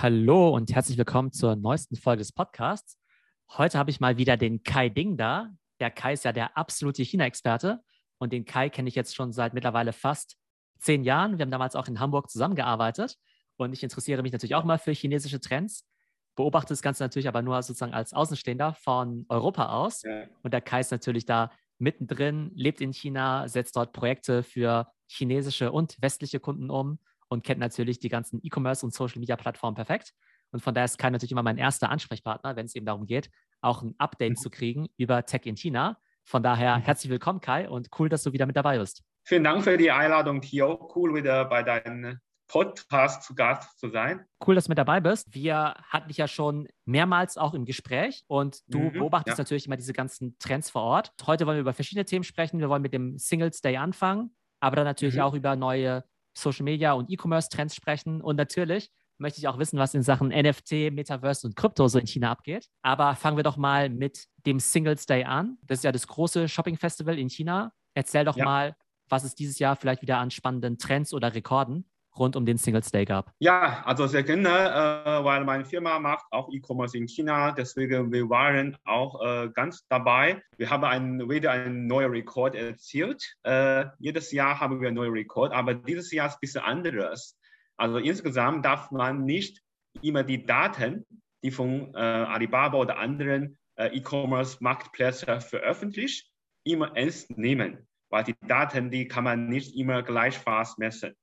Hallo und herzlich willkommen zur neuesten Folge des Podcasts. Heute habe ich mal wieder den Kai Ding da. Der Kai ist ja der absolute China-Experte und den Kai kenne ich jetzt schon seit mittlerweile fast zehn Jahren. Wir haben damals auch in Hamburg zusammengearbeitet und ich interessiere mich natürlich auch mal für chinesische Trends, beobachte das Ganze natürlich aber nur sozusagen als Außenstehender von Europa aus. Und der Kai ist natürlich da mittendrin, lebt in China, setzt dort Projekte für chinesische und westliche Kunden um und kennt natürlich die ganzen E-Commerce und Social Media Plattformen perfekt. Und von daher ist Kai natürlich immer mein erster Ansprechpartner, wenn es eben darum geht, auch ein Update mhm. zu kriegen über Tech in China. Von daher mhm. herzlich willkommen, Kai, und cool, dass du wieder mit dabei bist. Vielen Dank für die Einladung, Theo. Cool, wieder bei deinem Podcast zu Gast zu sein. Cool, dass du mit dabei bist. Wir hatten dich ja schon mehrmals auch im Gespräch und du mhm, beobachtest ja. natürlich immer diese ganzen Trends vor Ort. Heute wollen wir über verschiedene Themen sprechen. Wir wollen mit dem Singles Day anfangen, aber dann natürlich mhm. auch über neue Social Media und E-Commerce-Trends sprechen. Und natürlich möchte ich auch wissen, was in Sachen NFT, Metaverse und Krypto so in China abgeht. Aber fangen wir doch mal mit dem Singles Day an. Das ist ja das große Shopping-Festival in China. Erzähl doch ja. mal, was es dieses Jahr vielleicht wieder an spannenden Trends oder Rekorden rund um den Singles Day gab? Ja, also sehr gerne, äh, weil meine Firma macht auch E-Commerce in China. Deswegen wir waren auch äh, ganz dabei. Wir haben ein, wieder einen neuen Rekord erzielt. Äh, jedes Jahr haben wir einen neuen Rekord, aber dieses Jahr ist ein bisschen anderes. Also insgesamt darf man nicht immer die Daten, die von äh, Alibaba oder anderen äh, E-Commerce-Marktplätzen veröffentlicht, immer ernst nehmen, weil die Daten, die kann man nicht immer gleichfalls messen.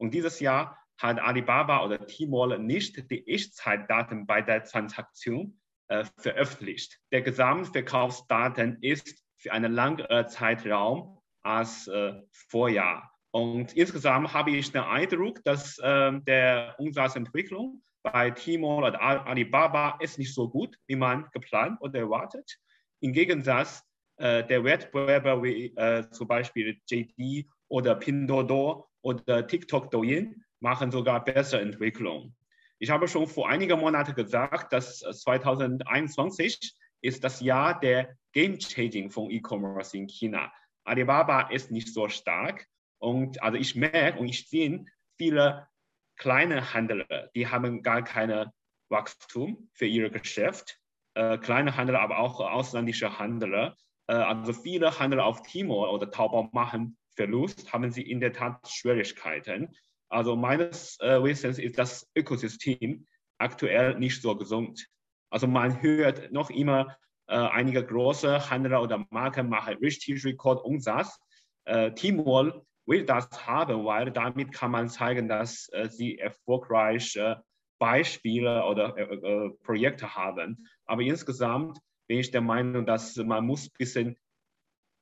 Und dieses Jahr hat Alibaba oder Tmall nicht die Echtzeitdaten bei der Transaktion äh, veröffentlicht. Der Gesamtverkaufsdaten ist für einen langen Zeitraum als äh, Vorjahr. Und insgesamt habe ich den Eindruck, dass äh, der Umsatzentwicklung bei Tmall oder Alibaba ist nicht so gut, wie man geplant oder erwartet. Im Gegensatz äh, der Wettbewerber wie äh, zum Beispiel JD oder Pinduoduo oder TikTok, Douyin machen sogar bessere Entwicklung. Ich habe schon vor einigen Monaten gesagt, dass 2021 ist das Jahr der Game Changing von E-Commerce in China. Alibaba ist nicht so stark und also ich merke und ich sehe viele kleine Händler, die haben gar keine Wachstum für ihr Geschäft. Äh, kleine Händler, aber auch ausländische Händler. Äh, also viele Händler auf Tmall oder Taobao machen Verlust haben sie in der Tat Schwierigkeiten. Also meines äh, Wissens ist das Ökosystem aktuell nicht so gesund. Also man hört noch immer, äh, einige große Händler oder Marken machen richtig Rekordumsatz. Äh, Tmall will das haben, weil damit kann man zeigen, dass äh, sie erfolgreiche Beispiele oder äh, äh, Projekte haben. Aber insgesamt bin ich der Meinung, dass man muss ein bisschen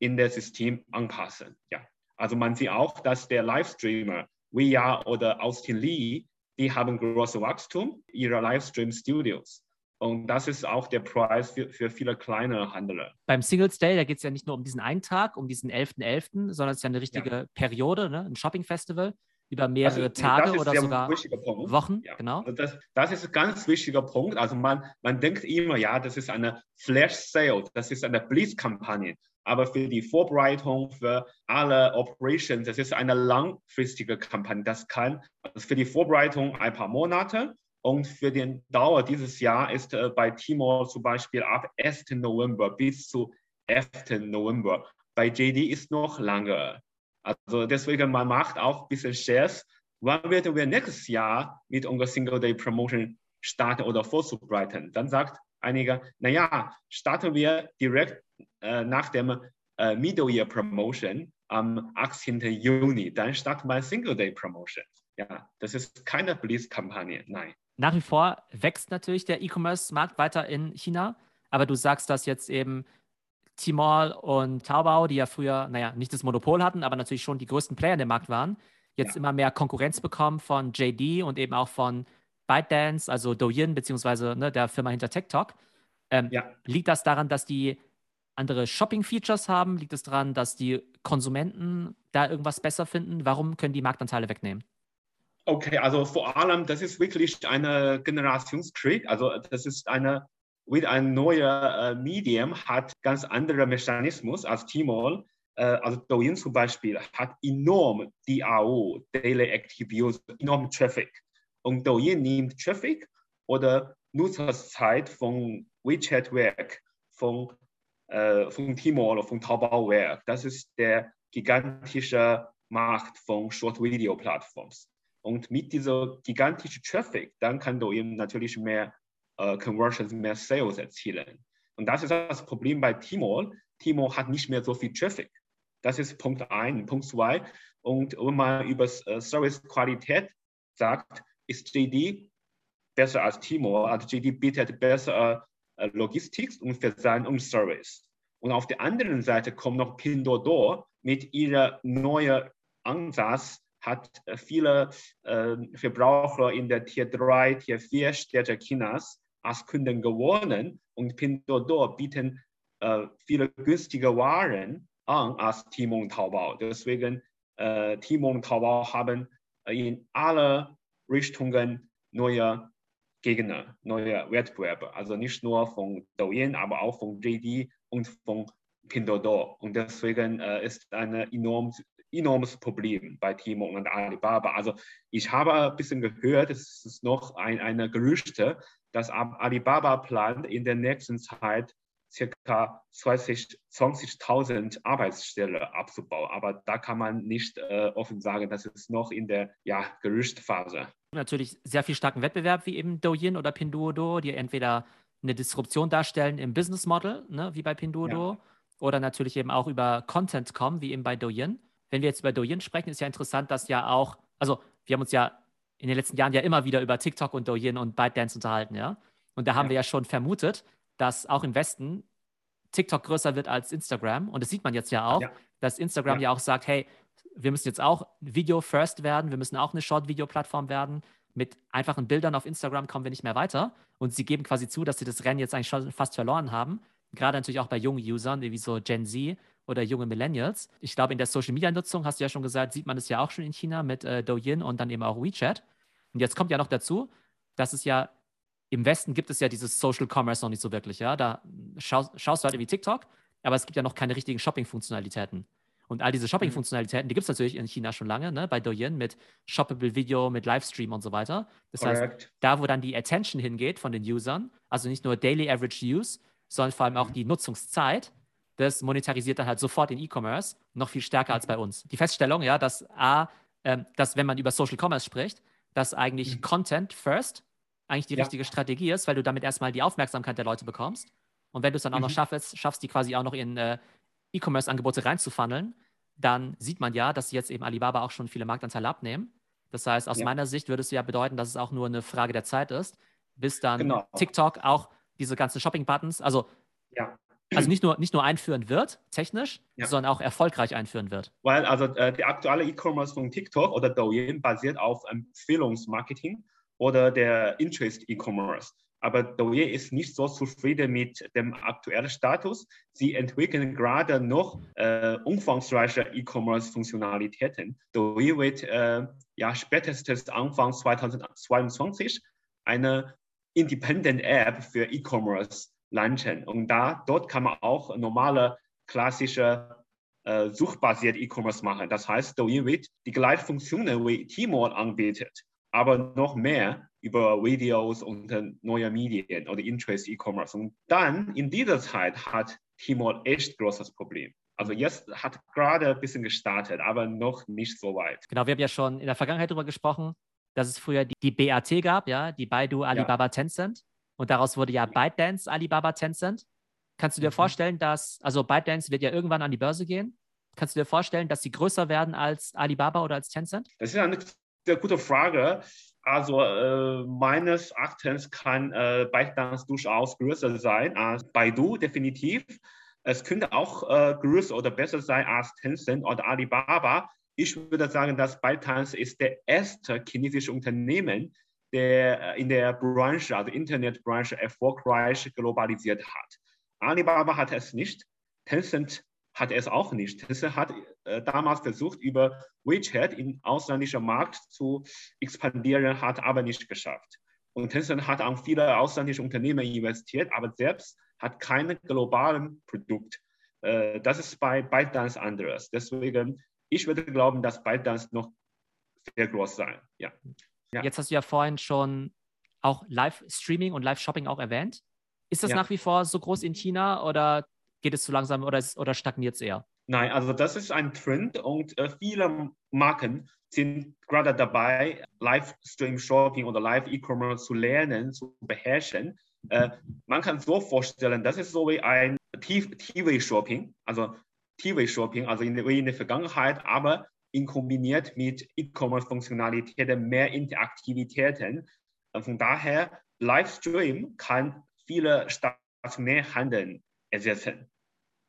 in das System anpassen. Ja. Also man sieht auch, dass der Livestreamer, Weya oder Austin Lee, die haben großes Wachstum ihrer Livestream-Studios. Und das ist auch der Preis für, für viele kleine Händler. Beim Singles Day, da geht es ja nicht nur um diesen einen Tag, um diesen 11.11., .11., sondern es ist ja eine richtige ja. Periode, ne? ein Shopping-Festival über mehrere also, Tage oder sogar Wochen. Ja. Genau. Also das, das, ist ein ganz wichtiger Punkt. Also man, man denkt immer, ja, das ist eine Flash-Sale, das ist eine Blitz-Kampagne aber für die Vorbereitung für alle Operations, das ist eine langfristige Kampagne. Das kann also für die Vorbereitung ein paar Monate und für den Dauer dieses Jahr ist äh, bei Timor zum Beispiel ab 1. November bis zu 11. November. Bei JD ist noch lange. Also deswegen, man macht auch ein bisschen Shares. Wann werden wir nächstes Jahr mit unserer Single Day Promotion starten oder vorzubereiten? Dann sagt einige, naja, starten wir direkt äh, nach dem äh, Middle Year Promotion am 18. Juni. Dann startet mein Single Day Promotion. Ja, das ist keine Blitz-Kampagne, nein. Nach wie vor wächst natürlich der E-Commerce-Markt weiter in China, aber du sagst, dass jetzt eben Tmall und Taobao, die ja früher, naja, nicht das Monopol hatten, aber natürlich schon die größten Player in dem Markt waren, jetzt ja. immer mehr Konkurrenz bekommen von JD und eben auch von ByteDance, also Douyin, beziehungsweise ne, der Firma hinter TikTok. Ähm, ja. Liegt das daran, dass die andere Shopping-Features haben? Liegt es daran, dass die Konsumenten da irgendwas besser finden? Warum können die Marktanteile wegnehmen? Okay, also vor allem, das ist wirklich eine Generationskrieg. Also das ist eine, mit ein neuer äh, Medium hat ganz andere Mechanismus als Tmall. Äh, also Douyin zum Beispiel hat enorm DAO, Daily Active User, enorm Traffic. Und Douyin nimmt Traffic oder Nutzerzeit von WeChat-Werk, von, äh, von Timo oder von Taobao-Werk. Das ist der gigantische Markt von Short-Video-Plattforms. Und mit dieser gigantischen Traffic, dann kann eben natürlich mehr äh, Conversions, mehr Sales erzielen. Und das ist das Problem bei Timo. Timo hat nicht mehr so viel Traffic. Das ist Punkt 1. Punkt 2. Und wenn man über äh, Service-Qualität sagt, ist JD besser als Timo. Also JD bietet bessere äh, Logistik und Versand und Service. Und auf der anderen Seite kommt noch Pinduoduo mit ihrer neuen Ansatz, hat äh, viele äh, Verbraucher in der Tier 3, Tier 4 Städte Chinas als Kunden gewonnen und Pinduoduo bieten äh, viele günstige Waren an als Timo und Taobao. Deswegen äh, Timo und Taobao haben in alle Richtungen neue Gegner, neue Wettbewerber. Also nicht nur von Douyin, aber auch von JD und von Pinduoduo. Und deswegen äh, ist ein enorm, enormes Problem bei Timo und Alibaba. Also ich habe ein bisschen gehört, es ist noch ein, eine Gerüchte, dass Alibaba plant in der nächsten Zeit circa 20.000 20 Arbeitsstellen abzubauen. Aber da kann man nicht äh, offen sagen, das ist noch in der ja, Gerüchtphase. Natürlich sehr viel starken Wettbewerb wie eben Douyin oder Pinduoduo, die entweder eine Disruption darstellen im Business Model, ne, wie bei Pinduoduo, ja. oder natürlich eben auch über Content kommen, wie eben bei Douyin. Wenn wir jetzt über Douyin sprechen, ist ja interessant, dass ja auch, also wir haben uns ja in den letzten Jahren ja immer wieder über TikTok und Douyin und ByteDance unterhalten, ja. Und da haben ja. wir ja schon vermutet, dass auch im Westen TikTok größer wird als Instagram. Und das sieht man jetzt ja auch, ja. dass Instagram ja. ja. auch sagt, hey, wir müssen jetzt auch Video First werden, wir müssen auch eine Short-Video-Plattform werden. Mit einfachen Bildern auf Instagram kommen wir nicht mehr weiter. Und sie geben quasi zu, dass sie das Rennen jetzt eigentlich schon fast verloren haben. Gerade natürlich auch bei jungen Usern, wie so Gen Z oder junge Millennials. Ich glaube, in der Social-Media-Nutzung, hast du ja schon gesagt, sieht man das ja auch schon in China mit äh, Douyin und dann eben auch WeChat. Und jetzt kommt ja noch dazu, dass es ja im Westen gibt es ja dieses Social Commerce noch nicht so wirklich, ja. Da schaust, schaust du halt wie TikTok, aber es gibt ja noch keine richtigen Shopping-Funktionalitäten. Und all diese mhm. Shopping-Funktionalitäten, die gibt es natürlich in China schon lange, ne? bei Douyin mit Shoppable Video, mit Livestream und so weiter. Das Correct. heißt, da, wo dann die Attention hingeht von den Usern, also nicht nur Daily Average Use, sondern vor allem auch mhm. die Nutzungszeit, das monetarisiert dann halt sofort in E-Commerce noch viel stärker als mhm. bei uns. Die Feststellung, ja, dass A, äh, dass wenn man über Social Commerce spricht, dass eigentlich mhm. Content first eigentlich die ja. richtige Strategie ist, weil du damit erstmal die Aufmerksamkeit der Leute bekommst. Und wenn du es dann auch mhm. noch schaffst, schaffst, die quasi auch noch in äh, E-Commerce-Angebote reinzufunneln, dann sieht man ja, dass jetzt eben Alibaba auch schon viele Marktanteile abnehmen. Das heißt, aus ja. meiner Sicht würde es ja bedeuten, dass es auch nur eine Frage der Zeit ist, bis dann genau. TikTok auch diese ganzen Shopping-Buttons, also, ja. also nicht, nur, nicht nur einführen wird, technisch, ja. sondern auch erfolgreich einführen wird. Weil also äh, der aktuelle E-Commerce von TikTok oder Douyin basiert auf Empfehlungsmarketing oder der Interest E-Commerce. Aber Douyin ist nicht so zufrieden mit dem aktuellen Status. Sie entwickeln gerade noch äh, umfangreiche E-Commerce-Funktionalitäten. Douyin wird äh, ja spätestens Anfang 2022 eine Independent App für E-Commerce launchen. Und da, dort kann man auch normale, klassische äh, suchbasierte E-Commerce machen. Das heißt, Douyin wird die gleichen Funktionen wie Tmall anbietet aber noch mehr über Videos und neue Medien oder Interest E-Commerce. Und dann in dieser Zeit hat Tmall echt großes Problem. Also jetzt hat gerade ein bisschen gestartet, aber noch nicht so weit. Genau, wir haben ja schon in der Vergangenheit darüber gesprochen, dass es früher die, die BAT gab, ja, die Baidu Alibaba ja. Tencent. Und daraus wurde ja ByteDance Alibaba Tencent. Kannst du dir mhm. vorstellen, dass, also ByteDance wird ja irgendwann an die Börse gehen. Kannst du dir vorstellen, dass sie größer werden als Alibaba oder als Tencent? Das ist eine sehr gute Frage. Also äh, meines Erachtens kann äh, ByteDance durchaus größer sein als Baidu, definitiv. Es könnte auch äh, größer oder besser sein als Tencent oder Alibaba. Ich würde sagen, dass ByteDance ist der erste chinesische Unternehmen, der äh, in der Branche, also Internetbranche, erfolgreich globalisiert hat. Alibaba hat es nicht. Tencent hat es auch nicht. Tesla hat äh, damals versucht, über WeChat in ausländischen Markt zu expandieren, hat aber nicht geschafft. Und Tencent hat an viele ausländische Unternehmen investiert, aber selbst hat kein globales Produkt. Äh, das ist bei ByteDance anderes. Deswegen, ich würde glauben, dass ByteDance noch sehr groß sein. Ja. ja. Jetzt hast du ja vorhin schon auch Live-Streaming und Live-Shopping auch erwähnt. Ist das Ja. nach wie vor so groß in China oder geht es zu langsam oder, ist- oder stagniert es eher? Nein, also das ist ein Trend und äh, viele Marken sind gerade dabei, Livestream-Shopping oder Live-E-Commerce zu lernen, zu beherrschen. Äh, man kann so vorstellen, das ist so wie ein TV-Shopping, also TV-Shopping, also in, der- wie in der Vergangenheit, aber in kombiniert mit E-Commerce-Funktionalitäten, mehr Interaktivitäten. Äh, Von daher, Livestream kann viele stationäre Handeln ersetzen.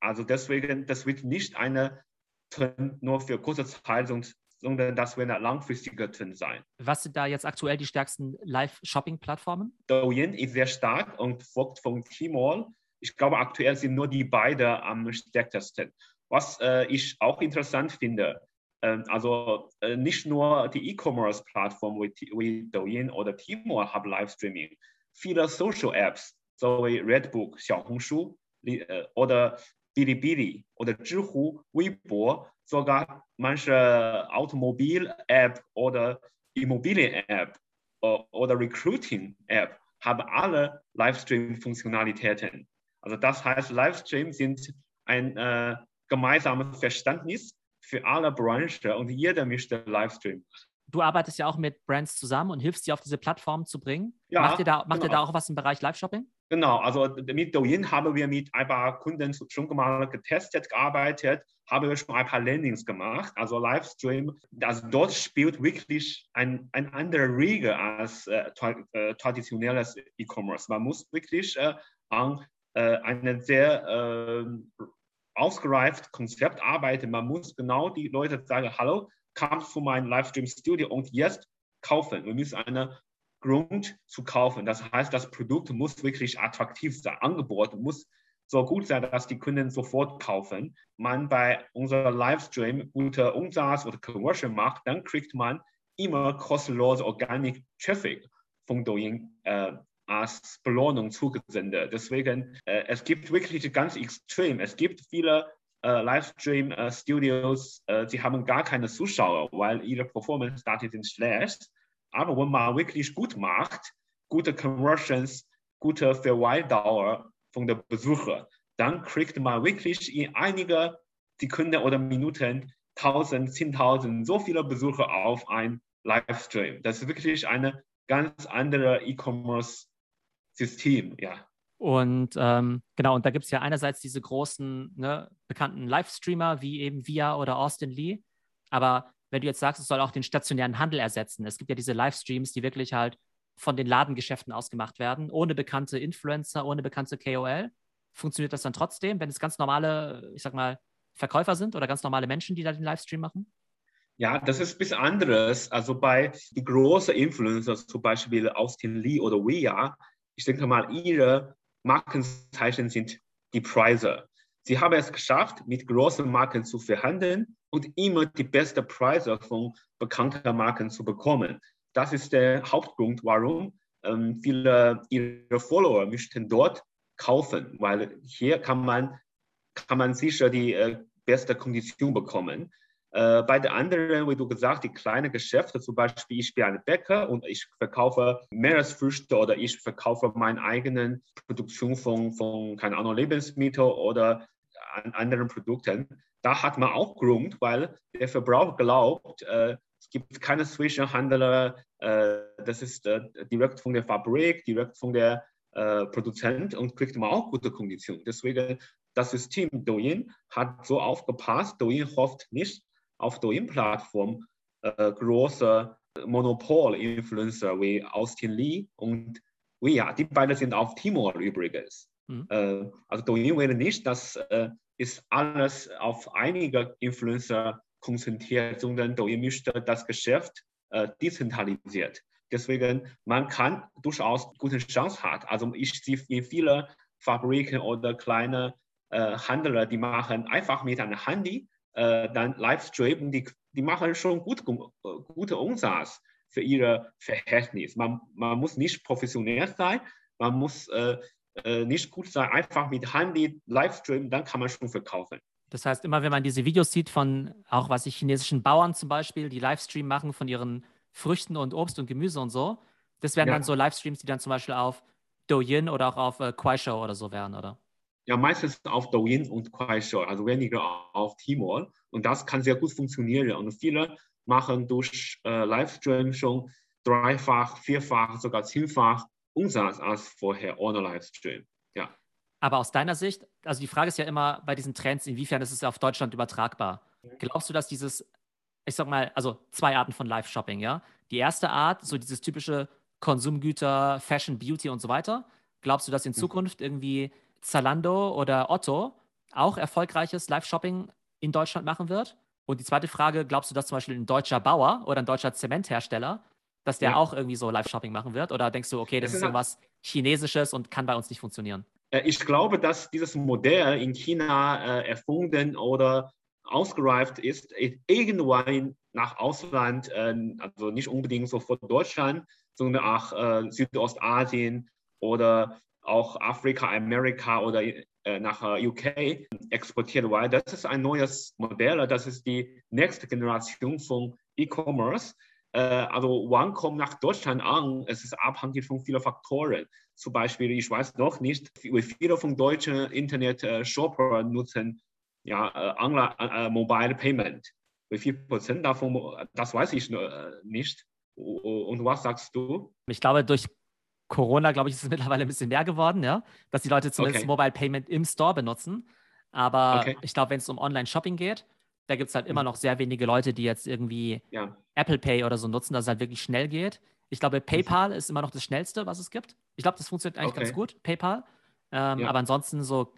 Also deswegen, das wird nicht eine Trend nur für kurze Zeit, sondern- das wird ein langfristiger Trend sein. Was sind da jetzt aktuell die stärksten Live-Shopping-Plattformen? Douyin ist sehr stark und folgt von Tmall. Ich glaube, aktuell sind nur die beiden am stärksten. Was äh, ich auch interessant finde, ähm, also äh, nicht nur die E-Commerce-Plattformen wie, wie Douyin oder Tmall haben Livestreaming. Viele Social-Apps, so wie Redbook, Xiaohongshu äh, oder Bilibili oder Zhihu, Weibo, sogar manche Automobil-App oder Immobilien-App oder Recruiting-App haben alle Livestream-Funktionalitäten. Also das heißt, Livestream sind ein äh, gemeinsames Verständnis für alle Branchen und jeder möchte Livestream. Du arbeitest ja auch mit Brands zusammen und hilfst sie auf diese Plattform zu bringen. Ja, macht ihr da, macht ihr genau. da auch was im Bereich Live-Shopping? Genau, also mit Douyin haben wir mit ein paar Kunden schon mal getestet, gearbeitet, haben wir schon ein paar Landings gemacht. Also Livestream, also dort spielt wirklich ein, ein andere Regel als äh, äh, traditionelles E-Commerce. Man muss wirklich äh, an äh, einem sehr äh, ausgereiften Konzept arbeiten. Man muss genau die Leute sagen, hallo, komm zu meinem Livestream-Studio und jetzt kaufen. Wir müssen eine Grund zu kaufen. Das heißt, das Produkt muss wirklich attraktiv sein. Angebot muss so gut sein, dass die Kunden sofort kaufen. Man bei unserem Livestream gute Umsatz oder Conversion macht, dann kriegt man immer kostenlose Organic Traffic von Douyin äh, als Belohnung zugesendet. Deswegen, äh, es gibt wirklich ganz extrem. Es gibt viele äh, Livestream-Studios, äh, die haben gar keine Zuschauer, weil ihre Performance-Daten sind schlecht. Aber wenn man wirklich gut macht, gute Conversions, gute Verweildauer von der Besucher, dann kriegt man wirklich in einige Sekunden oder Minuten 1000, 10.000, so viele Besucher auf ein Livestream. Das ist wirklich ein ganz anderes E-Commerce-System, ja. Und ähm, genau, und da gibt es ja einerseits diese großen, ne, bekannten Livestreamer wie eben Via oder Austin Lee. Aber wenn du jetzt sagst, es soll auch den stationären Handel ersetzen, es gibt ja diese Livestreams, die wirklich halt von den Ladengeschäften ausgemacht werden, ohne bekannte Influencer, ohne bekannte KOL. Funktioniert das dann trotzdem, wenn es ganz normale, ich sag mal, Verkäufer sind oder ganz normale Menschen, die da den Livestream machen? Ja, das ist ein bisschen anderes. Also bei die großen Influencer, zum Beispiel Austin Lee oder Via, ich denke mal, ihre Markenzeichen sind die Preise. Sie haben es geschafft, mit großen Marken zu verhandeln und immer die besten Preise von bekannten Marken zu bekommen. Das ist der Hauptgrund, warum ähm, viele ihrer Follower möchten dort kaufen, weil hier kann man, kann man sicher die äh, beste Kondition bekommen. Äh, bei den anderen, wie du gesagt, die kleinen Geschäfte, zum Beispiel, ich bin ein Bäcker und ich verkaufe Meeresfrüchte oder ich verkaufe meine eigenen Produktion von, von keine Ahnung, Lebensmitteln oder an anderen Produkten. Da hat man auch Grund, weil der Verbraucher glaubt, äh, es gibt keine Zwischenhändler, äh, das ist äh, direkt von der Fabrik, direkt von der äh, Produzent und kriegt man auch gute Konditionen. Deswegen das System Douyin hat so aufgepasst. Douyin hofft nicht auf Douyin-Plattform äh, große Monopol-Influencer wie Austin Lee und Via. Die beiden sind auf Timor übrigens. Mhm. Äh, also Douyin will nicht, dass äh, ist alles auf einige Influencer konzentriert, sondern Douyin möchte das Geschäft äh, dezentralisiert. Deswegen man kann durchaus gute Chance haben. Also ich sehe in viele Fabriken oder kleine äh, Händler, die machen einfach mit einem Handy äh, dann Livestream, die, die machen schon gut, äh, gute Umsatz für ihre Verhältnis. Man, man muss nicht professionell sein, man muss äh, äh, nicht gut sein, einfach mit Handy Livestream, dann kann man schon verkaufen. Das heißt, immer wenn man diese Videos sieht von auch was ich chinesischen Bauern zum Beispiel, die Livestream machen von ihren Früchten und Obst und Gemüse und so, Das wären ja. dann so Livestreams, die dann zum Beispiel auf Douyin oder auch auf äh, Kuaishou oder so wären, oder? Ja, meistens auf Douyin und Kuaishou, also weniger auf Tmall. Und das kann sehr gut funktionieren. Und viele machen durch äh, Livestream schon dreifach, vierfach, sogar zehnfach Umsatz als vorher ohne Livestream. Ja. Aber aus deiner Sicht, also die Frage ist ja immer bei diesen Trends, inwiefern ist es auf Deutschland übertragbar? Glaubst du, dass dieses, ich sag mal, also zwei Arten von Live-Shopping, ja? Die erste Art, so dieses typische Konsumgüter, Fashion, Beauty und so weiter. Glaubst du, dass in mhm. Zukunft irgendwie Zalando oder Otto auch erfolgreiches Live-Shopping in Deutschland machen wird? Und die zweite Frage, glaubst du, dass zum Beispiel ein deutscher Bauer oder ein deutscher Zementhersteller, dass der ja. auch irgendwie so Live-Shopping machen wird? Oder denkst du, okay, das, das ist irgendwas Chinesisches und kann bei uns nicht funktionieren? Äh, ich glaube, dass dieses Modell in China äh, erfunden oder ausgereift ist, irgendwann nach Ausland, äh, also nicht unbedingt sofort Deutschland, sondern auch äh, Südostasien oder auch Afrika, Amerika oder äh, nach äh, UK exportiert, weil das ist ein neues Modell, das ist die nächste Generation von E-Commerce. Äh, also wann kommt nach Deutschland an? Es ist abhängig von vielen Faktoren. Zum Beispiel, ich weiß noch nicht, wie viele von deutschen Internet-Shopper nutzen ja, äh, Mobile Payment. Wie viel Prozent davon, das weiß ich nicht. Und was sagst du? Ich glaube, durch Corona, glaube ich, ist es mittlerweile ein bisschen mehr geworden, ja, dass die Leute zumindest okay. Mobile Payment im Store benutzen. Aber okay. ich glaube, wenn es um Online-Shopping geht, da gibt es halt immer mhm. noch sehr wenige Leute, die jetzt irgendwie ja. Apple Pay oder so nutzen, dass es halt wirklich schnell geht. Ich glaube, PayPal ist immer noch das Schnellste, was es gibt. Ich glaube, das funktioniert eigentlich okay. ganz gut, PayPal. Ähm, ja. Aber ansonsten so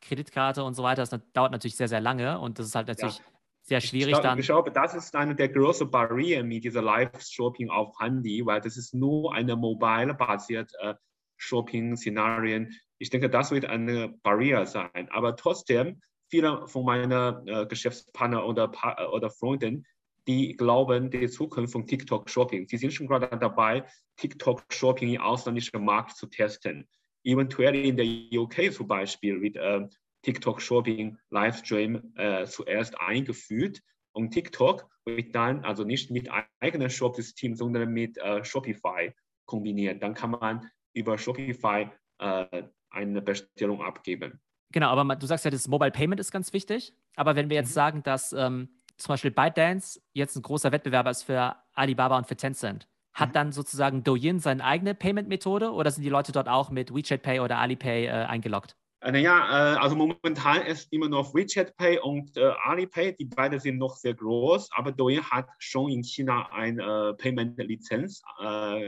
Kreditkarte und so weiter, das dauert natürlich sehr, sehr lange und das ist halt natürlich ja sehr schwierig ich glaub, dann. Ich glaube, das ist eine der großen Barrieren mit dieser Live-Shopping auf Handy, weil das ist nur eine mobile-basierte äh, Shopping-Szenarien. Ich denke, das wird eine Barriere sein. Aber trotzdem, viele von meinen äh, Geschäftspartnern oder, oder Freunden, die glauben, die Zukunft von TikTok-Shopping. Sie sind schon gerade dabei, TikTok-Shopping im ausländischen Markt zu testen. Eventuell in der UK zum Beispiel wird äh, TikTok Shopping Livestream äh, zuerst eingeführt und TikTok wird dann also nicht mit eigenem Shop-System, sondern mit äh, Shopify kombiniert. Dann kann man über Shopify äh, eine Bestellung abgeben. Genau, aber du sagst ja, das Mobile Payment ist ganz wichtig. Aber wenn wir jetzt mhm. sagen, dass ähm, zum Beispiel ByteDance jetzt ein großer Wettbewerber ist für Alibaba und für Tencent, hat mhm. dann sozusagen Douyin seine eigene Payment-Methode oder sind die Leute dort auch mit WeChat Pay oder Alipay äh, eingeloggt? Äh, naja, äh, also momentan ist immer noch WeChat Pay und äh, Alipay, die beiden sind noch sehr groß, aber Douyin hat schon in China eine Payment-Lizenz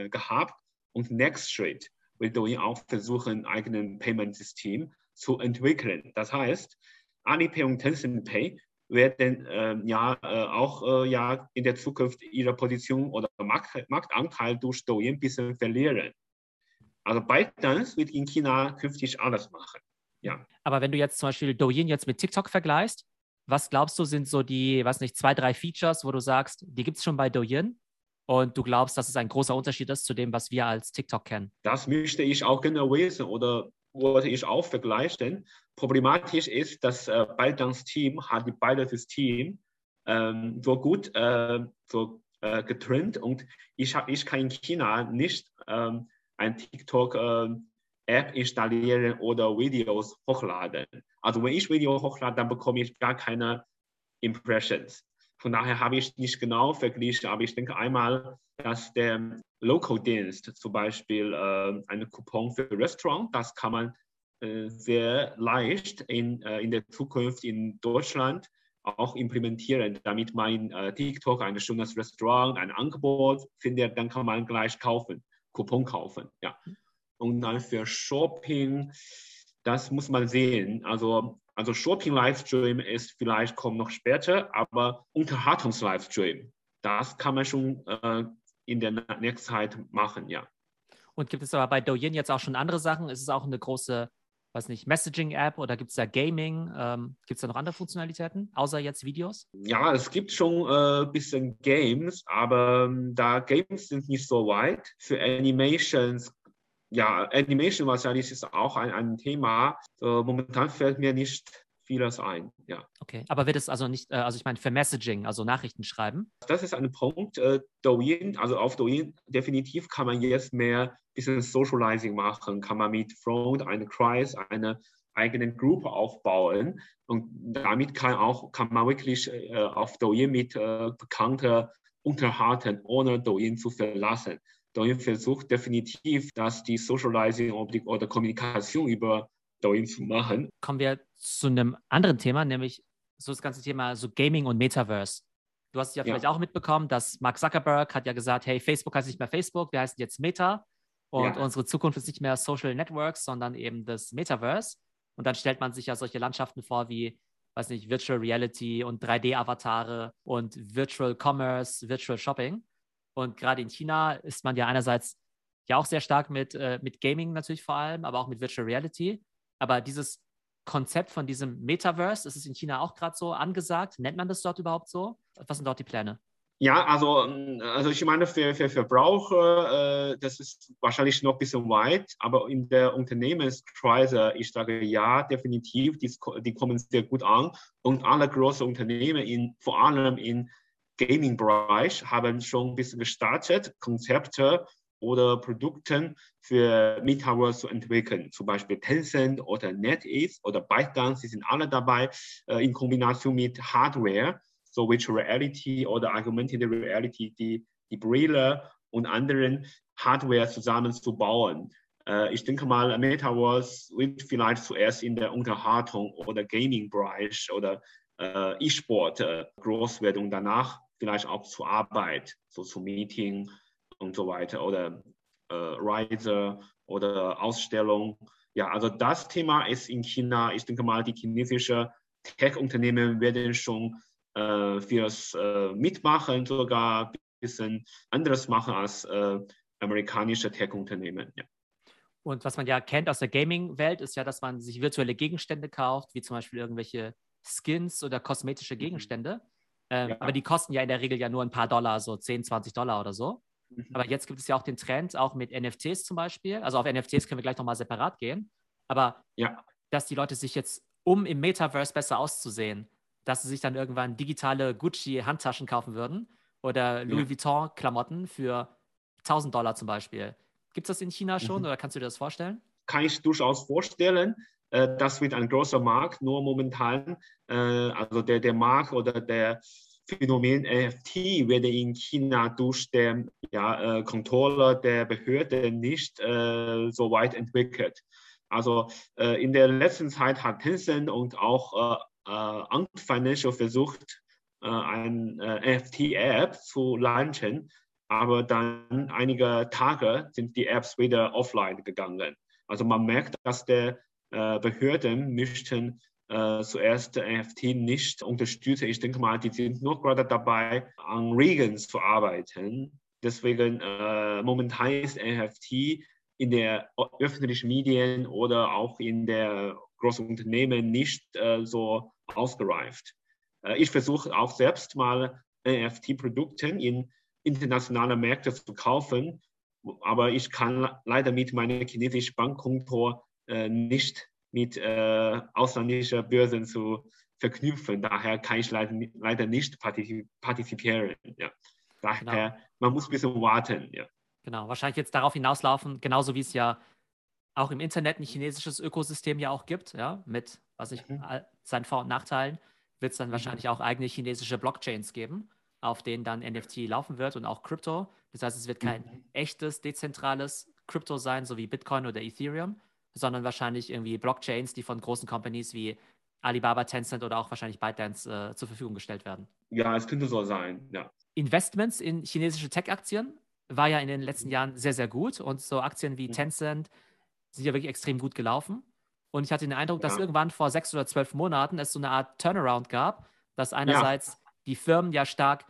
gehabt und NextStreet will Douyin auch versuchen, ein eigenes Payment-System zu entwickeln. Das heißt, Alipay und Tencent Pay werden äh, ja auch äh, ja in der Zukunft ihre Position oder Markt, Marktanteil durch Douyin ein bisschen verlieren. Also ByteDance wird in China künftig alles machen ja. Aber wenn du jetzt zum Beispiel Douyin jetzt mit TikTok vergleichst, was glaubst du, sind so die, was nicht, zwei, drei Features, wo du sagst, die gibt es schon bei Douyin und du glaubst, dass es ein großer Unterschied ist zu dem, was wir als TikTok kennen? Das möchte ich auch gerne wissen oder wollte ich auch vergleichen. Problematisch ist, dass äh, Team hat die beide Systeme ähm, so gut äh, so, äh, getrennt und ich, hab, ich kann in China nicht ähm, ein TikTok äh, App installieren oder Videos hochladen. Also wenn ich Video hochlade, dann bekomme ich gar keine Impressions. Von daher habe ich nicht genau verglichen, aber ich denke einmal, dass der Local-Dienst zum Beispiel äh, eine Coupon für Restaurant, das kann man äh, sehr leicht in, äh, in der Zukunft in Deutschland auch implementieren, damit man in äh, TikTok ein schönes Restaurant, ein Angebot findet, dann kann man gleich kaufen, Coupon kaufen. Ja. Und dann für Shopping, das muss man sehen. Also, also Shopping-Livestream ist vielleicht kommt noch später, aber Unterhaltungs-Livestream, das kann man schon äh, in der nächsten Zeit machen, ja. Und gibt es aber bei Douyin jetzt auch schon andere Sachen? Ist es auch eine große, weiß nicht, Messaging-App oder gibt es da Gaming? Ähm, gibt es da noch andere Funktionalitäten, außer jetzt Videos? Ja, es gibt schon ein äh, bisschen Games, aber ähm, da Games sind nicht so weit. Für Animations ja, Animation wahrscheinlich ist auch ein, ein Thema. So, momentan fällt mir nicht vieles ein. Ja. Okay, aber wird es also nicht, äh, also ich meine für Messaging, also Nachrichten schreiben? Das ist ein Punkt. Äh, Douyin, also auf Douyin definitiv kann man jetzt mehr bisschen Socializing machen, kann man mit Front einen Kreis, eine eigene Gruppe aufbauen und damit kann auch kann man wirklich äh, auf Douyin mit äh, Bekannten unterhalten, ohne Douyin zu verlassen. Douyin versucht definitiv, dass die Socializing oder Kommunikation über Douyin zu machen. Kommen wir zu einem anderen Thema, nämlich so das ganze Thema so Gaming und Metaverse. Du hast ja vielleicht ja. auch mitbekommen, dass Mark Zuckerberg hat ja gesagt, hey, Facebook heißt nicht mehr Facebook, wir heißen jetzt Meta und ja. unsere Zukunft ist nicht mehr Social Networks, sondern eben das Metaverse. Und dann stellt man sich ja solche Landschaften vor wie, weiß nicht, Virtual Reality und 3D-Avatare und Virtual Commerce, Virtual Shopping. Und gerade in China ist man ja einerseits ja auch sehr stark mit, äh, mit Gaming natürlich vor allem, aber auch mit Virtual Reality. Aber dieses Konzept von diesem Metaverse, ist es in China auch gerade so angesagt? Nennt man das dort überhaupt so? Was sind dort die Pläne? Ja, also, also ich meine, für, für Verbraucher, äh, das ist wahrscheinlich noch ein bisschen weit, aber in der Unternehmenskreise, ich sage ja, definitiv, die, die kommen sehr gut an. Und alle großen Unternehmen, in, vor allem im Gaming-Bereich, haben schon ein bisschen gestartet, Konzepte oder Produkte für Metaverse zu entwickeln. Zum Beispiel Tencent oder NetEase oder ByteDance, die sind alle dabei äh, in Kombination mit Hardware, so Virtual Reality oder Augmented Reality, die, die Brille und anderen Hardware zusammenzubauen. Äh, ich denke mal, Metaverse wird vielleicht zuerst in der Unterhaltung oder Gaming-Bereich oder äh, E-Sport äh, groß werden und danach vielleicht auch zur Arbeit, so zu Meeting und so weiter oder äh, Reise oder Ausstellung. Ja, also das Thema ist in China, ich denke mal, die chinesischen Tech-Unternehmen werden schon äh, vieles äh, mitmachen, sogar ein bisschen anderes machen als äh, amerikanische Tech-Unternehmen. Ja. Und was man ja kennt aus der Gaming-Welt, ist ja, dass man sich virtuelle Gegenstände kauft, wie zum Beispiel irgendwelche Skins oder kosmetische mhm. Ähm, ja. Aber die kosten ja in der Regel ja nur ein paar Dollar, so 10, 20 Dollar oder so. Mhm. Aber jetzt gibt es ja auch den Trend, auch mit NFTs zum Beispiel. Also auf NFTs können wir gleich nochmal separat gehen. Aber ja. dass die Leute sich jetzt, um im Metaverse besser auszusehen, dass sie sich dann irgendwann digitale Gucci-Handtaschen kaufen würden oder Louis ja. Vuitton-Klamotten für 1000 Dollar zum Beispiel. Gibt es das in China schon mhm. oder kannst du dir das vorstellen? Kann ich durchaus vorstellen. Äh, das wird ein großer Markt, nur momentan, äh, also der, der Markt oder der Phänomen NFT werde in China durch den ja, äh, Controller der Behörde nicht so weit entwickelt. Also in der letzten Zeit hat Tencent und auch Ant Financial versucht, äh, ein NFT-App zu launchen, aber dann einige Tage sind die Apps wieder offline gegangen. Also man merkt, dass die Behörden möchten äh, zuerst NFT nicht unterstütze. Ich denke mal, die sind nur gerade dabei, an Regeln zu arbeiten. Deswegen äh, momentan ist NFT in der öffentlichen Medien oder auch in der großen Unternehmen nicht äh, so ausgereift. Äh, ich versuche auch selbst mal NFT-Produkte in internationale Märkte zu kaufen, aber ich kann leider mit meinem chinesischen Bankkonto äh, nicht mit äh, ausländischen Börsen zu verknüpfen. Daher kann ich leider, leider nicht partizipieren. Ja. Daher, genau. man muss ein bisschen warten. Ja. Genau, wahrscheinlich jetzt darauf hinauslaufen, genauso wie es ja auch im Internet ein chinesisches Ökosystem ja auch gibt, ja, mit, was ich, mhm. seinen Vor- und Nachteilen, wird es dann mhm. wahrscheinlich auch eigene chinesische Blockchains geben, auf denen dann NFT laufen wird und auch Krypto. Das heißt, es wird kein mhm. echtes, dezentrales Krypto sein, so wie Bitcoin oder Ethereum, sondern wahrscheinlich irgendwie Blockchains, die von großen Companies wie Alibaba, Tencent oder auch wahrscheinlich ByteDance äh, zur Verfügung gestellt werden. Ja, es könnte so sein, ja. Investments in chinesische Tech-Aktien war ja in den letzten Jahren sehr, sehr gut und so Aktien wie mhm. Tencent sind ja wirklich extrem gut gelaufen. Und ich hatte den Eindruck, dass ja. irgendwann vor sechs oder zwölf Monaten es so eine Art Turnaround gab, dass einerseits ja. die Firmen ja stark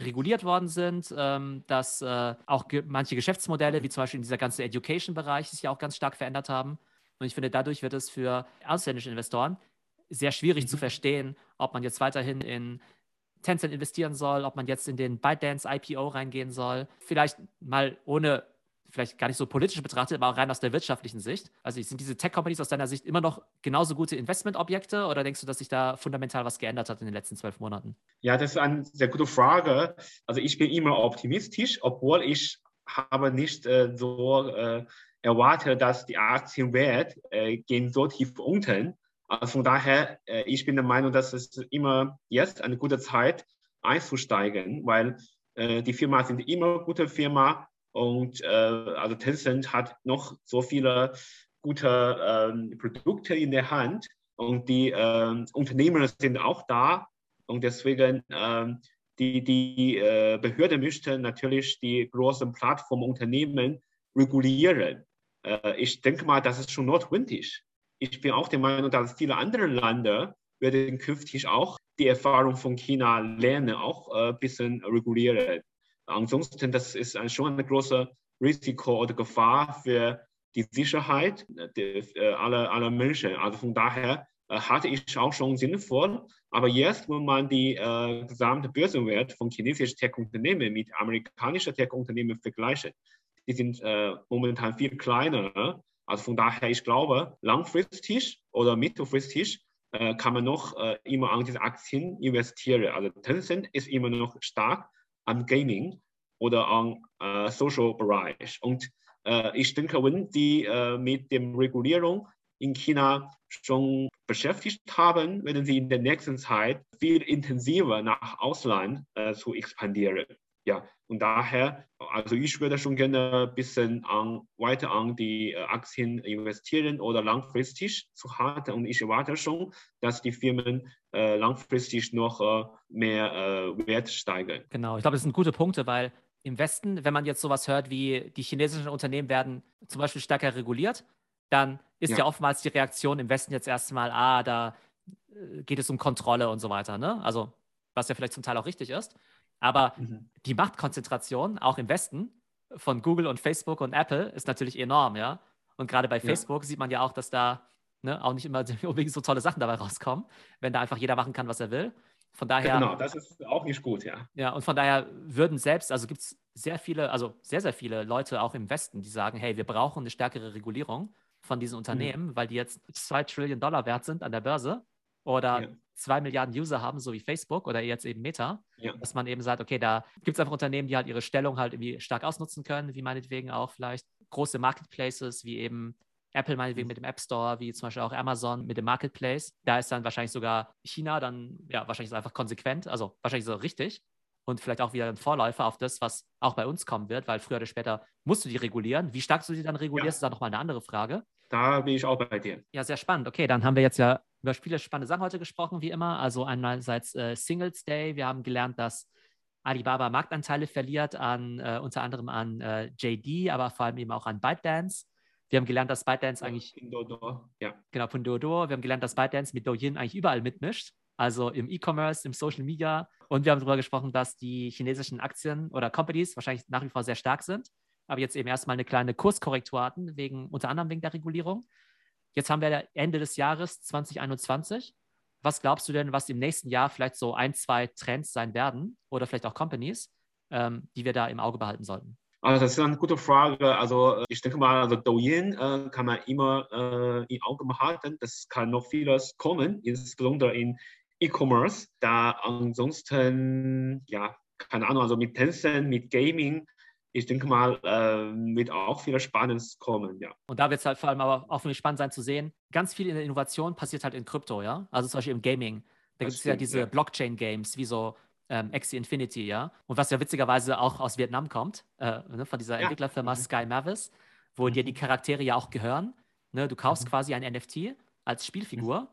reguliert worden sind, ähm, dass äh, auch ge manche Geschäftsmodelle, wie zum Beispiel in dieser ganzen Education-Bereich, sich ja auch ganz stark verändert haben. Und ich finde, dadurch wird es für ausländische Investoren sehr schwierig mhm. zu verstehen, ob man jetzt weiterhin in Tencent investieren soll, ob man jetzt in den ByteDance IPO reingehen soll. Vielleicht mal ohne vielleicht gar nicht so politisch betrachtet, aber auch rein aus der wirtschaftlichen Sicht? Also sind diese Tech-Companies aus deiner Sicht immer noch genauso gute Investmentobjekte oder denkst du, dass sich da fundamental was geändert hat in den letzten zwölf Monaten? Ja, das ist eine sehr gute Frage. Also ich bin immer optimistisch, obwohl ich habe nicht äh, so äh, erwartet, dass die Aktienwert äh, gehen so tief unten. Also von daher, äh, ich bin der Meinung, dass es immer jetzt eine gute Zeit einzusteigen, weil äh, die Firma sind immer gute Firma und äh, also Tencent hat noch so viele gute ähm, Produkte in der Hand und die ähm, Unternehmer sind auch da und deswegen ähm, die, die äh, Behörde möchte natürlich die großen Plattformunternehmen regulieren. Äh, ich denke mal, das ist schon notwendig. Ich bin auch der Meinung, dass viele andere Länder werden künftig auch die Erfahrung von China lernen, auch ein äh, bisschen regulieren. Ansonsten, das ist ein, schon ein großes Risiko oder Gefahr für die Sicherheit äh, aller, aller Menschen. Also von daher äh, hatte ich auch schon sinnvoll. Aber jetzt, wenn man die äh, gesamte Börsenwert von chinesischen Tech-Unternehmen mit amerikanischen Tech-Unternehmen vergleicht, die sind äh, momentan viel kleiner. Also von daher, ich glaube, langfristig oder mittelfristig äh, kann man noch äh, immer an diese Aktien investieren. Also Tencent ist immer noch stark am Gaming oder am äh, Social-Bereich. Und äh, ich denke, wenn die äh, mit der Regulierung in China schon beschäftigt haben, werden sie in der nächsten Zeit viel intensiver nach Ausland äh, zu expandieren. Ja, und daher, also ich würde schon gerne ein bisschen an, weiter an die äh, Aktien investieren oder langfristig zu halten. Und ich erwarte schon, dass die Firmen äh, langfristig noch äh, mehr äh, Wert steigern. Genau, ich glaube, das sind gute Punkte, weil im Westen, wenn man jetzt sowas hört wie die chinesischen Unternehmen werden zum Beispiel stärker reguliert, dann ist ja, ja oftmals die Reaktion im Westen jetzt erstmal, ah, da äh, geht es um Kontrolle und so weiter. Ne? Also, was ja vielleicht zum Teil auch richtig ist. Aber mhm. die Machtkonzentration, auch im Westen, von Google und Facebook und Apple ist natürlich enorm, ja. Und gerade bei Facebook ja. sieht man ja auch, dass da ne, auch nicht immer unbedingt so tolle Sachen dabei rauskommen, wenn da einfach jeder machen kann, was er will. Von daher. Genau, das ist auch nicht gut, ja. Ja, und von daher würden selbst, also gibt es sehr viele, also sehr, sehr viele Leute auch im Westen, die sagen, hey, wir brauchen eine stärkere Regulierung von diesen mhm. Unternehmen, mhm. weil die jetzt zwei Trillion Dollar wert sind an der Börse oder ja. Zwei Milliarden User haben, so wie Facebook oder jetzt eben Meta, ja. dass man eben sagt, okay, da gibt es einfach Unternehmen, die halt ihre Stellung halt irgendwie stark ausnutzen können, wie meinetwegen auch vielleicht große Marketplaces, wie eben Apple meinetwegen mhm. mit dem App Store, wie zum Beispiel auch Amazon mit dem Marketplace. Da ist dann wahrscheinlich sogar China dann, ja, wahrscheinlich einfach konsequent, also wahrscheinlich so richtig und vielleicht auch wieder ein Vorläufer auf das, was auch bei uns kommen wird, weil früher oder später musst du die regulieren. Wie stark du sie dann regulierst, ja. ist dann nochmal eine andere Frage. Da bin ich auch bei dir. Ja, sehr spannend. Okay, dann haben wir jetzt ja über viele spannende Sachen heute gesprochen, wie immer. Also einerseits äh, Singles Day. Wir haben gelernt, dass Alibaba Marktanteile verliert an äh, unter anderem an äh, JD, aber vor allem eben auch an ByteDance. Wir haben gelernt, dass ByteDance eigentlich Pinduoduo, ja. genau Pinduoduo. Wir haben gelernt, dass ByteDance mit Douyin eigentlich überall mitmischt, also im E-Commerce, im Social Media. Und wir haben darüber gesprochen, dass die chinesischen Aktien oder Companies wahrscheinlich nach wie vor sehr stark sind aber jetzt eben erstmal eine kleine Kurskorrektur hatten, wegen, unter anderem wegen der Regulierung. Jetzt haben wir Ende des Jahres 2021. Was glaubst du denn, was im nächsten Jahr vielleicht so ein, zwei Trends sein werden oder vielleicht auch Companies, ähm, die wir da im Auge behalten sollten? Also das ist eine gute Frage. Also ich denke mal, also Douyin äh, kann man immer äh, im Auge behalten. Das kann noch vieles kommen, insbesondere in E-Commerce. Da ansonsten, ja, keine Ahnung, also mit Tencent, mit Gaming, ich denke mal, äh, wird auch viel Spannendes kommen, ja. Und da wird es halt vor allem aber auch für mich spannend sein zu sehen, ganz viel in der Innovation passiert halt in Krypto, ja. Also zum Beispiel im Gaming. Da gibt es ja diese ja. Blockchain-Games, wie so ähm, Axie Infinity, ja. Und was ja witzigerweise auch aus Vietnam kommt, äh, ne, von dieser ja. Entwicklerfirma mhm. Sky Mavis, wo mhm. dir die Charaktere ja auch gehören. Ne? Du kaufst mhm. quasi ein NFT als Spielfigur, mhm.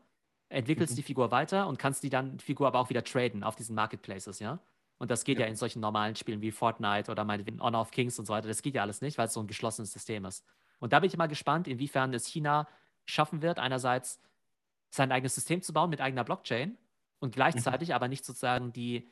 entwickelst mhm. die Figur weiter und kannst die dann die Figur aber auch wieder traden auf diesen Marketplaces, ja. Und das geht ja. ja, in solchen normalen Spielen wie Fortnite oder meinetwegen Honor of Kings und so weiter. Das geht ja alles nicht, weil es so ein geschlossenes System ist. Und da bin ich mal gespannt, inwiefern es China schaffen wird, einerseits sein eigenes System zu bauen mit eigener Blockchain und gleichzeitig mhm. aber nicht sozusagen die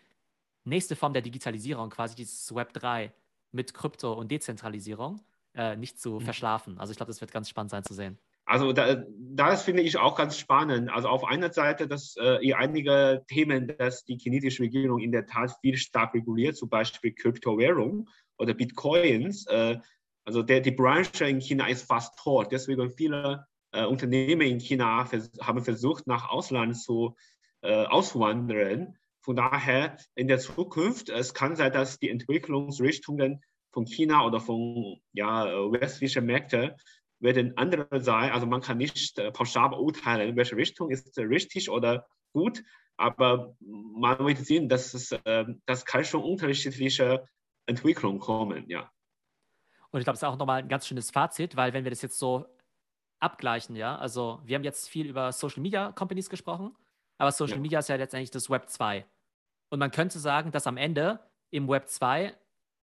nächste Form der Digitalisierung, quasi dieses Web 3 mit Krypto und Dezentralisierung, äh, nicht zu mhm. verschlafen. Also ich glaube, das wird ganz spannend sein zu sehen. Also da, das finde ich auch ganz spannend. Also auf einer Seite, dass äh, einige Themen, dass die chinesische Regierung in der Tat viel stark reguliert, zum Beispiel Kryptowährung oder Bitcoins, äh, Also der, die Branche in China ist fast tot. Deswegen viele äh, Unternehmen in China vers haben versucht, nach Ausland zu äh, auswandern. Von daher in der Zukunft, es kann sein, dass die Entwicklungsrichtungen von China oder von ja, westlichen Märkten werden andere sein. Also man kann nicht äh, pauschal beurteilen, welche Richtung ist richtig oder gut, aber man wird sehen, dass es äh, das kann schon unterschiedliche Entwicklungen kommen, ja. Und ich glaube, es ist auch nochmal ein ganz schönes Fazit, weil wenn wir das jetzt so abgleichen, ja, also wir haben jetzt viel über Social Media Companies gesprochen, aber Social ja. Media ist ja letztendlich das Web 2. Und man könnte sagen, dass am Ende im Web 2,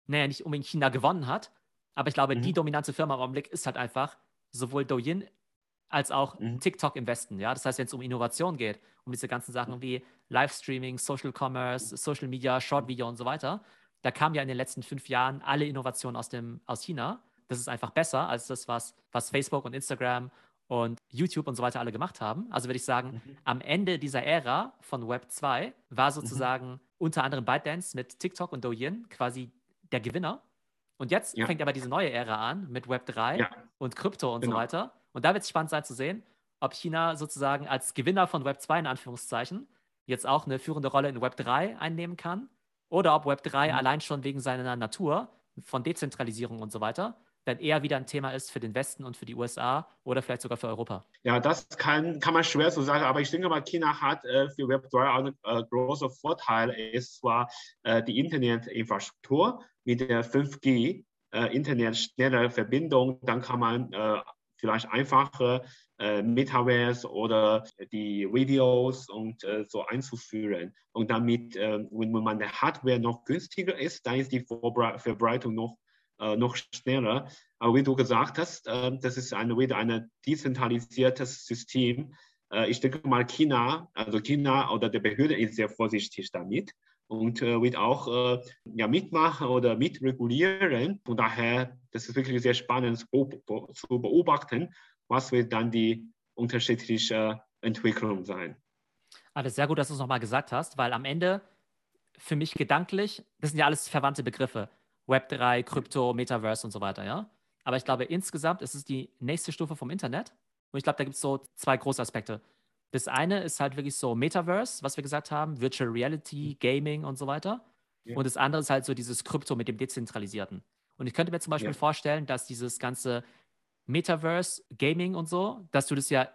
naja, nicht unbedingt China gewonnen hat, aber ich glaube, mhm. die dominante Firma im Augenblick ist halt einfach sowohl Douyin als auch mhm. TikTok im Westen. Ja? Das heißt, wenn es um Innovation geht, um diese ganzen Sachen wie Livestreaming, Social Commerce, Social Media, Short Video und so weiter, da kamen ja in den letzten fünf Jahren alle Innovationen aus, dem, aus China. Das ist einfach besser als das, was, was Facebook und Instagram und YouTube und so weiter alle gemacht haben. Also würde ich sagen, mhm. am Ende dieser Ära von Web 2 war mhm. sozusagen mhm. unter anderem ByteDance mit TikTok und Douyin quasi der Gewinner. Und jetzt ja. fängt aber diese neue Ära an mit Web 3 ja. und Krypto und genau. so weiter. Und da wird es spannend sein zu sehen, ob China sozusagen als Gewinner von Web 2 in Anführungszeichen jetzt auch eine führende Rolle in Web 3 einnehmen kann oder ob Web 3 mhm. allein schon wegen seiner Natur von Dezentralisierung und so weiter dann eher wieder ein Thema ist für den Westen und für die USA oder vielleicht sogar für Europa? Ja, das kann, kann man schwer so sagen, aber ich denke mal, China hat äh, für Web3 einen äh, großen Vorteil, ist zwar äh, die Internetinfrastruktur mit der 5G, äh, Internet schnelle Verbindung, dann kann man äh, vielleicht einfache äh, Metaverse oder die Videos und äh, so einzuführen. Und damit, äh, wenn meine Hardware noch günstiger ist, dann ist die Verbreitung noch äh, noch schneller. Aber wie du gesagt hast, äh, das ist eine, wieder ein dezentralisiertes System. Äh, ich denke mal, China, also China oder die Behörde ist sehr vorsichtig damit und äh, wird auch äh, ja, mitmachen oder mitregulieren. Von daher, das ist wirklich sehr spannend zu beobachten, was wird dann die unterschiedliche Entwicklung sein. Alles sehr gut, dass du es nochmal gesagt hast, weil am Ende für mich gedanklich, das sind ja alles verwandte Begriffe. Web3, Krypto, Metaverse und so weiter, ja. Aber ich glaube, insgesamt ist es die nächste Stufe vom Internet. Und ich glaube, da gibt es so zwei große Aspekte. Das eine ist halt wirklich so Metaverse, was wir gesagt haben, Virtual Reality, Gaming und so weiter. Ja. Und das andere ist halt so dieses Krypto mit dem Dezentralisierten. Und ich könnte mir zum Beispiel ja. vorstellen, dass dieses ganze Metaverse, Gaming und so, dass du das ja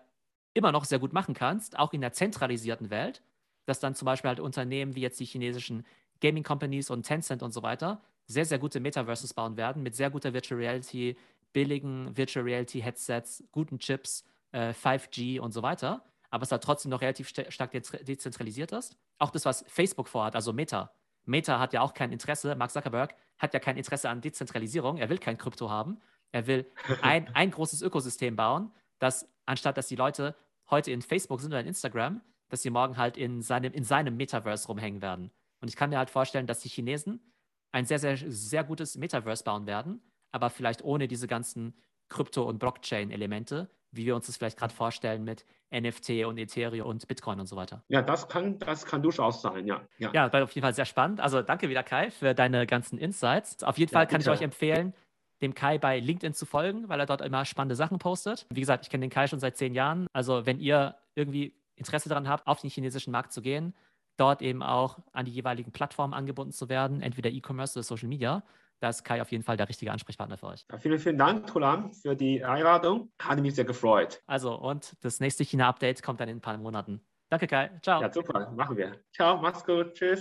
immer noch sehr gut machen kannst, auch in der zentralisierten Welt, dass dann zum Beispiel halt Unternehmen wie jetzt die chinesischen Gaming Companies und Tencent und so weiter sehr, sehr gute Metaverses bauen werden mit sehr guter Virtual Reality, billigen Virtual Reality Headsets, guten Chips, äh, 5G und so weiter. Aber es halt trotzdem noch relativ st stark de dezentralisiert ist. Auch das, was Facebook vorhat, also Meta. Meta hat ja auch kein Interesse, Mark Zuckerberg hat ja kein Interesse an Dezentralisierung. Er will kein Krypto haben. Er will ein, ein großes Ökosystem bauen, das anstatt dass die Leute heute in Facebook sind oder in Instagram, dass sie morgen halt in seinem, in seinem Metaverse rumhängen werden. Und ich kann mir halt vorstellen, dass die Chinesen ein sehr, sehr, sehr gutes Metaverse bauen werden, aber vielleicht ohne diese ganzen Krypto- und Blockchain-Elemente, wie wir uns das vielleicht gerade vorstellen mit NFT und Ethereum und Bitcoin und so weiter. Ja, das kann, das kann durchaus sein, ja. Ja, ja auf jeden Fall sehr spannend. Also danke wieder, Kai, für deine ganzen Insights. Auf jeden Fall kann bitte. ich euch empfehlen, dem Kai bei LinkedIn zu folgen, weil er dort immer spannende Sachen postet. Wie gesagt, ich kenne den Kai schon seit zehn Jahren. Also wenn ihr irgendwie Interesse daran habt, auf den chinesischen Markt zu gehen, dort eben auch an die jeweiligen Plattformen angebunden zu werden, entweder E-Commerce oder Social Media. Da ist Kai auf jeden Fall der richtige Ansprechpartner für euch. Ja, vielen, vielen Dank, Tulam, für die Einladung. Hat mich sehr gefreut. Also, und das nächste China-Update kommt dann in ein paar Monaten. Danke, Kai. Ciao. Ja, super. Machen wir. Ciao, mach's gut. Tschüss.